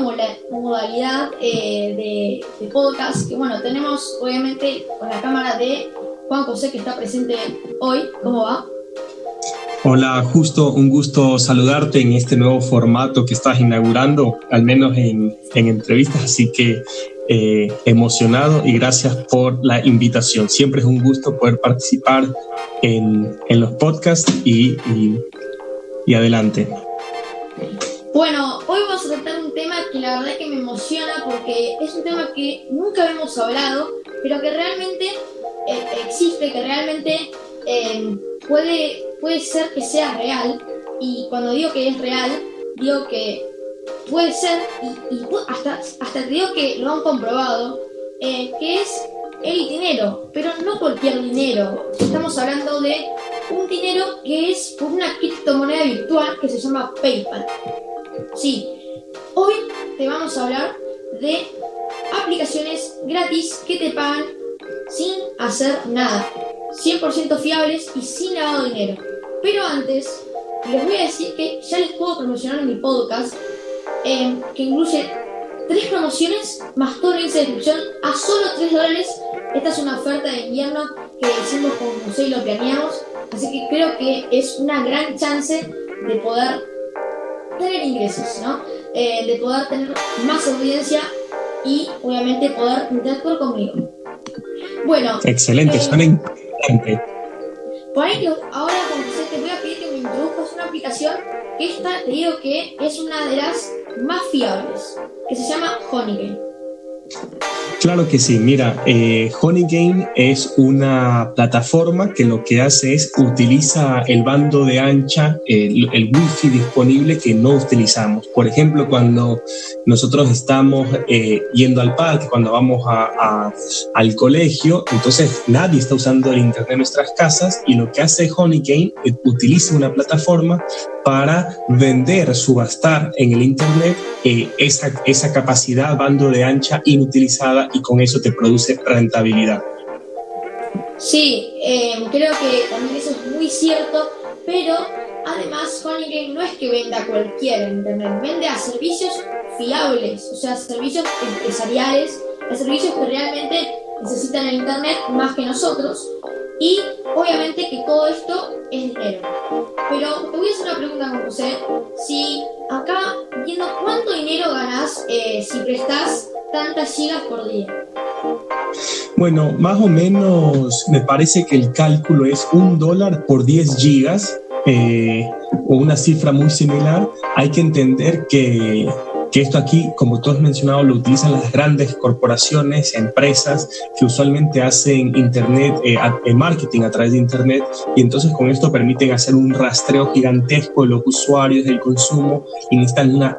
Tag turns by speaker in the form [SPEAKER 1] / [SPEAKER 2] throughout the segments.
[SPEAKER 1] modalidad eh, de, podcast que bueno, tenemos obviamente con la cámara de Juan José que está presente hoy. ¿Cómo va?
[SPEAKER 2] Hola, justo un gusto saludarte en este nuevo formato que estás inaugurando, al menos en, entrevistas, así que eh, emocionado y gracias por la invitación. Siempre es un gusto poder participar en, los podcasts y, y, adelante.
[SPEAKER 1] Bueno, hoy vamos a tratar un que la verdad que me emociona porque es un tema que nunca habíamos hablado, pero que realmente eh, existe, que realmente eh, puede puede ser que sea real, y cuando digo que es real, digo que puede ser, y, hasta, hasta te digo que lo han comprobado, eh, que es el dinero, pero no cualquier dinero. Estamos hablando de un dinero que es una criptomoneda virtual que se llama PayPal. Sí, hoy te vamos a hablar de aplicaciones gratis que te pagan sin hacer nada, 100% fiables y sin lavado de dinero. Pero antes, les voy a decir que ya les puedo promocionar mi podcast, em, que incluye tres promociones más todo el índice de descripción a solo 3 dólares. Esta es una oferta de invierno que hicimos con José y lo planeamos, así que creo que es una gran chance de poder tener ingresos, ¿no? Eh, de poder tener más audiencia y obviamente poder interactuar conmigo.
[SPEAKER 2] Bueno. Excelente, eh, suena.
[SPEAKER 1] Por ahí, ahora te voy a pedir que me introduzcas una aplicación que esta te digo que es una de las más fiables, que se llama Honeygate.
[SPEAKER 2] Claro que sí, mira, eh, Honeygame es una plataforma que lo que hace es utiliza el bando de ancha, el, wifi disponible que no utilizamos. Por ejemplo, cuando nosotros estamos eh, yendo al parque, cuando vamos a, al colegio, entonces nadie está usando el internet en nuestras casas y lo que hace Honeygame es utiliza una plataforma para vender, subastar en el internet eh, esa, esa capacidad bando de ancha inutilizada y con eso te produce rentabilidad.
[SPEAKER 1] Sí, eh, creo que también eso es muy cierto, pero además Honeygate no es que venda en Internet, vende a servicios fiables, o sea, servicios empresariales, a servicios que realmente necesitan el Internet más que nosotros. Y obviamente que todo esto es dinero. Pero te voy a hacer una pregunta, José. Si acá, viendo cuánto dinero ganas eh, si prestas tantas gigas por día.
[SPEAKER 2] Bueno, más o menos me parece que el cálculo es un dólar por 10 gigas eh, o una cifra muy similar. Hay que entender que que esto aquí, como tú has mencionado, lo utilizan las grandes corporaciones, empresas que usualmente hacen internet, eh, eh, marketing a través de internet, y entonces con esto permiten hacer un rastreo gigantesco de los usuarios, del consumo, y necesitan una,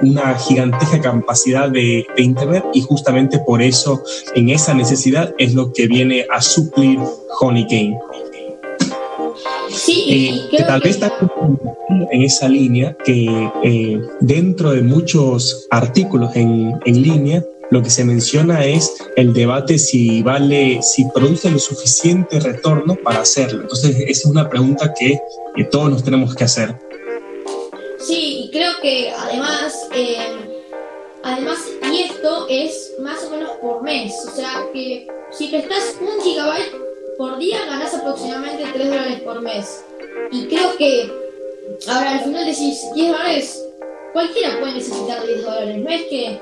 [SPEAKER 2] una gigantesca capacidad de, de internet, y justamente por eso, en esa necesidad, es lo que viene a suplir Honeycomb.
[SPEAKER 1] Sí,
[SPEAKER 2] eh, que tal vez está en esa línea que eh, dentro de muchos artículos en, en, línea lo que se menciona es el debate si vale, si produce lo suficiente retorno para hacerlo. Entonces, esa es una pregunta que, todos nos tenemos que hacer.
[SPEAKER 1] Sí, creo que además, eh, además, y esto es más o menos por mes, o sea que si prestas un gigabyte por día ganas aproximadamente 3 dólares por mes. Y creo que, ahora al final decís 10 dólares, cualquiera puede necesitar 10 dólares. No es que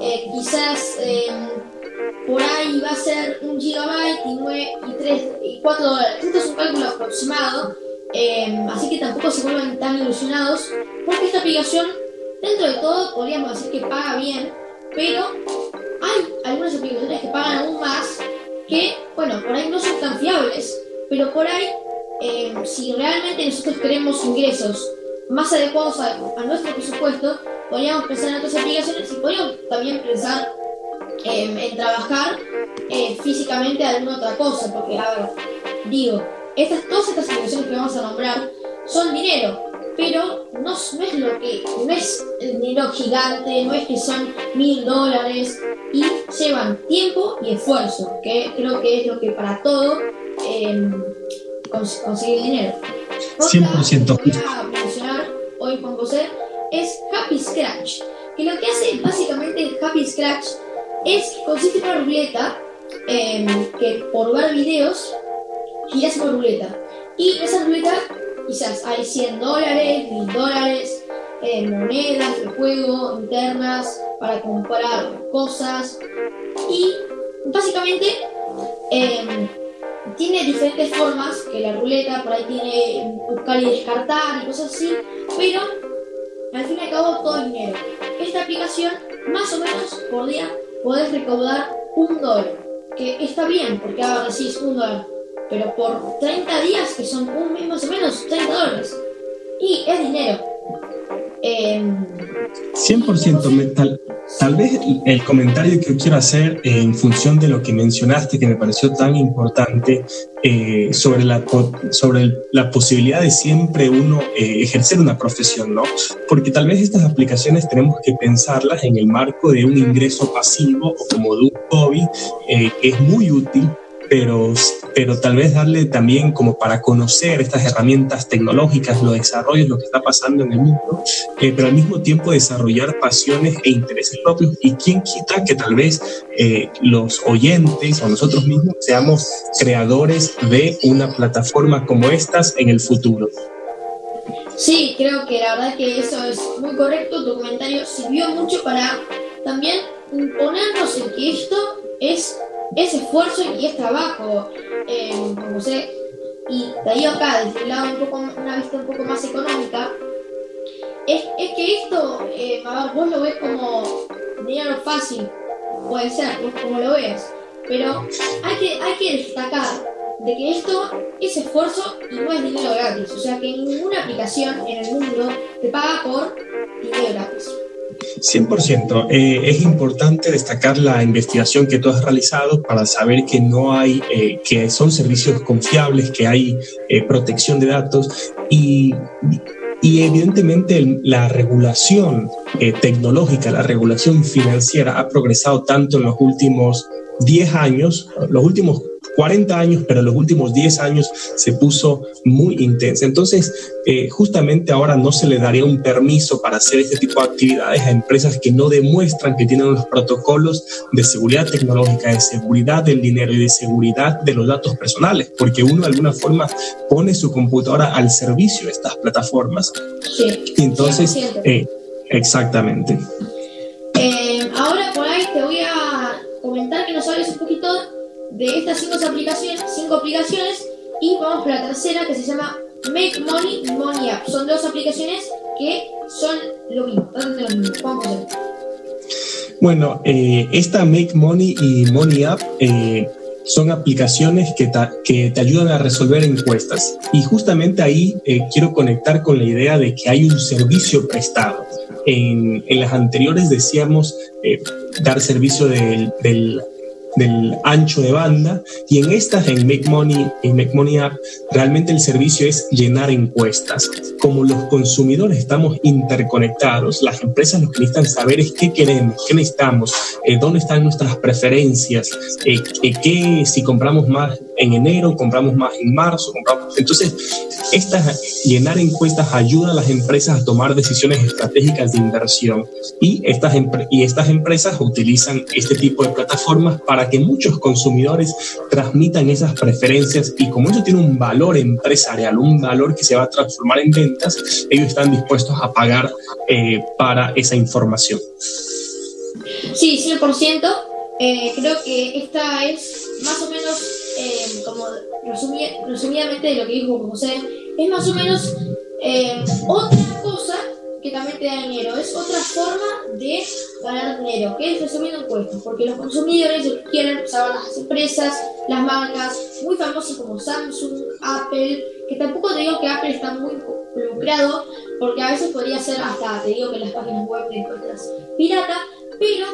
[SPEAKER 1] eh, quizás em, por ahí va a ser un gigabyte y, 9, y, 3, y 4 dólares. Esto es un cálculo aproximado, em, así que tampoco se vuelvan tan ilusionados, porque esta aplicación, dentro de todo, podríamos decir que paga bien, pero hay algunas aplicaciones que, bueno, por ahí no son fiables, pero por ahí, eh, si realmente nosotros queremos ingresos más adecuados a, nuestro presupuesto, podríamos pensar en otras aplicaciones y podríamos también pensar en trabajar eh, físicamente alguna otra cosa, porque, a ver, digo, estas, todas estas aplicaciones que vamos a nombrar son dinero, pero no, no, es lo que, no es el dinero gigante, no es que son mil dólares y llevan tiempo y esfuerzo, que creo que es lo que para todo eh, conseguir dinero.
[SPEAKER 2] 100%
[SPEAKER 1] voy a mencionar hoy Happy Scratch, que lo que hace básicamente Happy Scratch es que consiste en una ruleta em, que por ver videos giras una ruleta. Y esa ruleta quizás hay 100 dólares, 1000 dólares, eh, monedas de juego internas para comprar cosas. Y básicamente em, tiene diferentes formas que la ruleta, por ahí tiene buscar y descartar y cosas así, pero al fin y al cabo todo es dinero. Esta aplicación, más o menos por día, podés recaudar un dólar, que está bien, porque ahora decís un dólar, pero por 30 días, que son un mes más o menos, 30 dólares, y es dinero.
[SPEAKER 2] 100% metal. Tal vez el comentario que quiero hacer en función de lo que mencionaste, que me pareció tan importante, eh, sobre, la, sobre la posibilidad de siempre uno eh, ejercer una profesión, ¿no? Porque tal vez estas aplicaciones tenemos que pensarlas en el marco de un ingreso pasivo o como de un hobby eh, que es muy útil pero, pero tal vez darle también como para conocer estas herramientas tecnológicas, los desarrollos, lo que está pasando en el mundo, eh, pero al mismo tiempo desarrollar pasiones e intereses propios. Y quién quita que tal vez eh, los oyentes o nosotros mismos seamos creadores de una plataforma como estas en el futuro.
[SPEAKER 1] Sí, creo que la verdad que eso es muy correcto. Tu comentario sirvió mucho para también ponernos en que esto es es esfuerzo y es trabajo, eh, como sé, y de ahí acá, desde un lado un poco, una vista un poco más económica, es, que esto, eh, vos lo ves como dinero fácil, puede ser, como lo ves, pero hay que, hay que destacar de que esto es esfuerzo y no es dinero gratis, o sea que ninguna aplicación en el mundo te paga por dinero gratis.
[SPEAKER 2] 100%. Eh, es importante destacar la investigación que tú has realizado para saber que no hay, eh, que son servicios confiables, que hay eh, protección de datos y, y evidentemente la regulación tecnológica, la regulación financiera ha progresado tanto en los últimos 10 años, los últimos 40 años, pero los últimos 10 años se puso muy intensa. Entonces, eh, justamente ahora no se le daría un permiso para hacer este tipo de actividades a empresas que no demuestran que tienen los protocolos de seguridad tecnológica, de seguridad del dinero y de seguridad de los datos personales, porque uno de alguna forma pone su computadora al servicio de estas plataformas.
[SPEAKER 1] Sí.
[SPEAKER 2] entonces, eh, exactamente.
[SPEAKER 1] De estas cinco aplicaciones, cinco aplicaciones y vamos por la tercera que se llama Make Money Money App. Son dos aplicaciones que son lo mismo.
[SPEAKER 2] Bueno, eh, esta Make Money y Money App eh, son aplicaciones que, te ayudan a resolver encuestas. Y justamente ahí eh, quiero conectar con la idea de que hay un servicio prestado. En, en las anteriores decíamos dar servicio del del ancho de banda y en estas, en Make Money, en Make Money App, realmente el servicio es llenar encuestas. Como los consumidores estamos interconectados, las empresas lo que necesitan saber es qué queremos, qué necesitamos, eh, dónde están nuestras preferencias, eh, eh, qué, si compramos más en enero, compramos más en marzo, compramos. Entonces, estas, llenar encuestas ayuda a las empresas a tomar decisiones estratégicas de inversión y estas, y estas empresas utilizan este tipo de plataformas para que muchos consumidores transmitan esas preferencias y como eso tiene un valor empresarial, un valor que se va a transformar en ventas, ellos están dispuestos a pagar eh, para esa información.
[SPEAKER 1] Sí, 100%. Eh, creo que esta es más o menos, eh, como resumidamente de lo que dijo José, es más o menos otra cosa que también te da dinero. Es otra forma de ganar dinero, que es resumiendo encuestas, porque los consumidores quieren saber las empresas, las marcas muy famosas como Samsung, Apple, que tampoco te digo que Apple está muy lucrado, porque a veces podría ser hasta, te digo que las páginas web de encuestas pirata, pero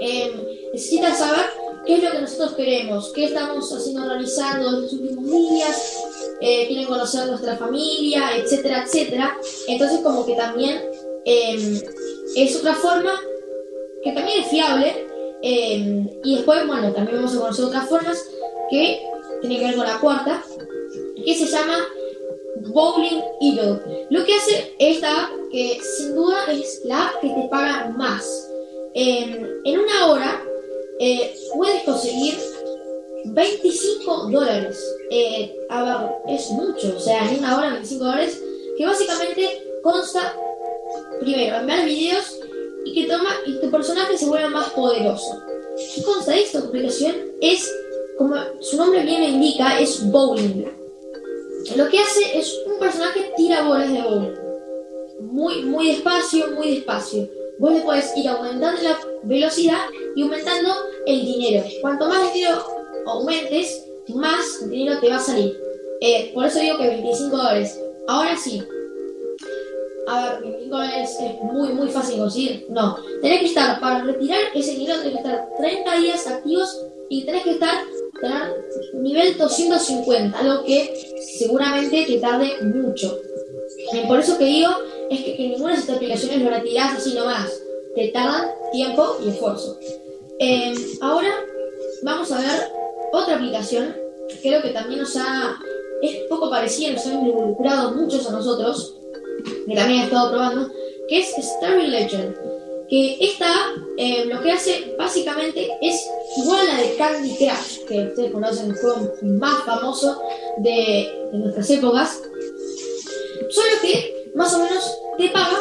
[SPEAKER 1] eh, necesitas saber qué es lo que nosotros queremos, qué estamos haciendo, realizando en los últimos días, eh, quieren conocer nuestra familia, etcétera, etcétera. Entonces como que también em, es otra forma que también es fiable. Em, y después, bueno, también vamos a conocer otras formas que tienen que ver con la cuarta, que se llama Bowling Eagle. Lo que hace esta app, que sin duda es la que te paga más. Em, en una hora eh, puedes conseguir 25 dólares. Eh, es mucho, o sea, en una hora 25 dólares, que básicamente consta, primero, en ver videos y que toma y tu personaje se vuelva más poderoso. ¿Qué consta de esta aplicación? Es, como su nombre bien indica, es bowling. Lo que hace es un personaje tira bolas de bowling. Muy, muy despacio, muy despacio. Vos le puedes ir aumentando la velocidad y aumentando el dinero. Cuanto más dinero aumentes, más dinero te va a salir. Eh, por eso digo que 25 dólares. Ahora sí. A ver, 25 dólares es muy, muy fácil conseguir. No. Tenés que estar, para retirar ese dinero, tenés que estar 30 días activos y tenés que estar tener nivel 250, algo que seguramente te tarde mucho. Por eso que digo es que, ninguna de estas aplicaciones lo retirás así nomás. Te tardan tiempo y esfuerzo. Eh, ahora vamos a ver otra aplicación creo que también nos ha. es poco parecida, nos ha involucrado muchos a nosotros, que también he estado probando, que es Starry Legend. Que esta eh, lo que hace básicamente es igual a la de Candy Crush, que ustedes conocen el juego más famoso de, de nuestras épocas. Solo que más o menos te paga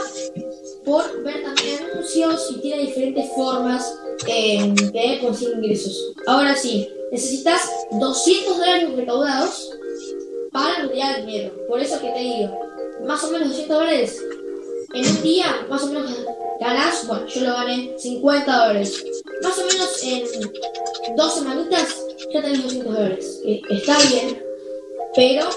[SPEAKER 1] por ver también anuncios y tiene diferentes formas eh, de conseguir ingresos. Ahora sí, necesitas 200 dólares recaudados para retirar dinero. Por eso que te digo, más o menos 200 dólares en un día, más o menos ganás, bueno, yo lo gané 50 dólares. Más o menos en dos semanitas ya tenés 200 dólares. Está bien, pero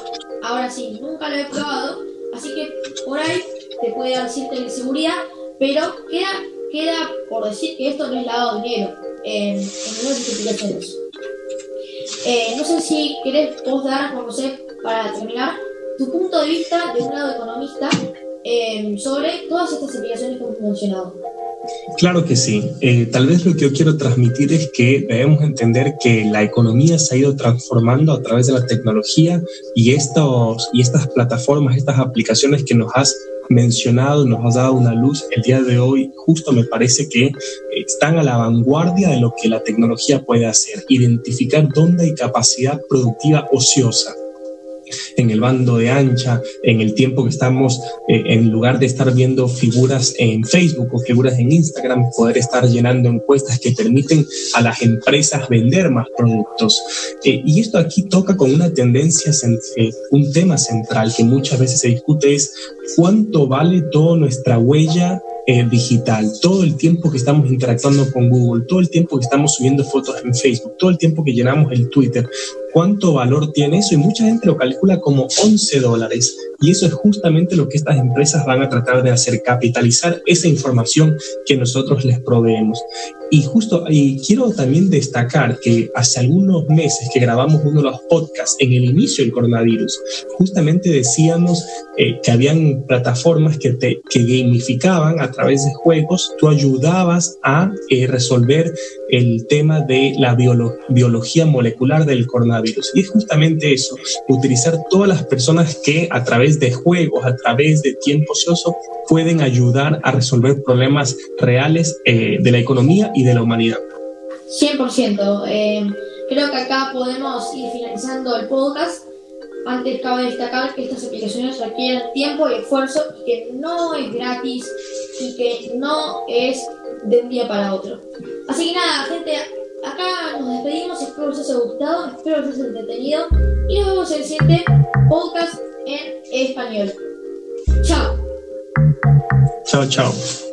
[SPEAKER 1] ahora sí, nunca lo he probado, así que por ahí te puede dar cierta inseguridad, pero queda, queda por decir que esto no es lavado de dinero en, en explicaciones. Eh, no sé si querés vos dar, como sé, para terminar, tu punto de vista de un lado economista eh, sobre todas estas aplicaciones que hemos mencionado.
[SPEAKER 2] Claro que sí. Eh, tal vez lo que yo quiero transmitir es que debemos entender que la economía se ha ido transformando a través de la tecnología y, estos, y estas plataformas, estas aplicaciones que nos has mencionado, nos has dado una luz el día de hoy, justo me parece que están a la vanguardia de lo que la tecnología puede hacer, identificar dónde hay capacidad productiva ociosa en el bando de ancha, en el tiempo que estamos, eh, en lugar de estar viendo figuras en Facebook o figuras en Instagram, poder estar llenando encuestas que permiten a las empresas vender más productos. Eh, y esto aquí toca con una tendencia, eh, un tema central que muchas veces se discute es cuánto vale toda nuestra huella digital, todo el tiempo que estamos interactuando con Google, todo el tiempo que estamos subiendo fotos en Facebook, todo el tiempo que llenamos el Twitter, cuánto valor tiene eso y mucha gente lo calcula como 11 dólares. Y eso es justamente lo que estas empresas van a tratar de hacer, capitalizar esa información que nosotros les proveemos. Y justo, y quiero también destacar que hace algunos meses que grabamos uno de los podcasts en el inicio del coronavirus, justamente decíamos eh, que habían plataformas que, te, que gamificaban a través de juegos, tú ayudabas a eh, resolver el tema de la biología molecular del coronavirus. Y es justamente eso, utilizar todas las personas que a través de juegos, a través de tiempo ocioso, pueden ayudar a resolver problemas reales eh, de la economía y de la humanidad.
[SPEAKER 1] 100%. Eh, creo que acá podemos ir finalizando el podcast. Antes cabe destacar que estas aplicaciones requieren tiempo y esfuerzo y que no es gratis y que no es de un día para otro. Así que nada, gente, acá nos despedimos. Espero que os haya gustado, espero que os haya entretenido y nos vemos en el siguiente podcast en español. Chao.
[SPEAKER 2] Chao, chao.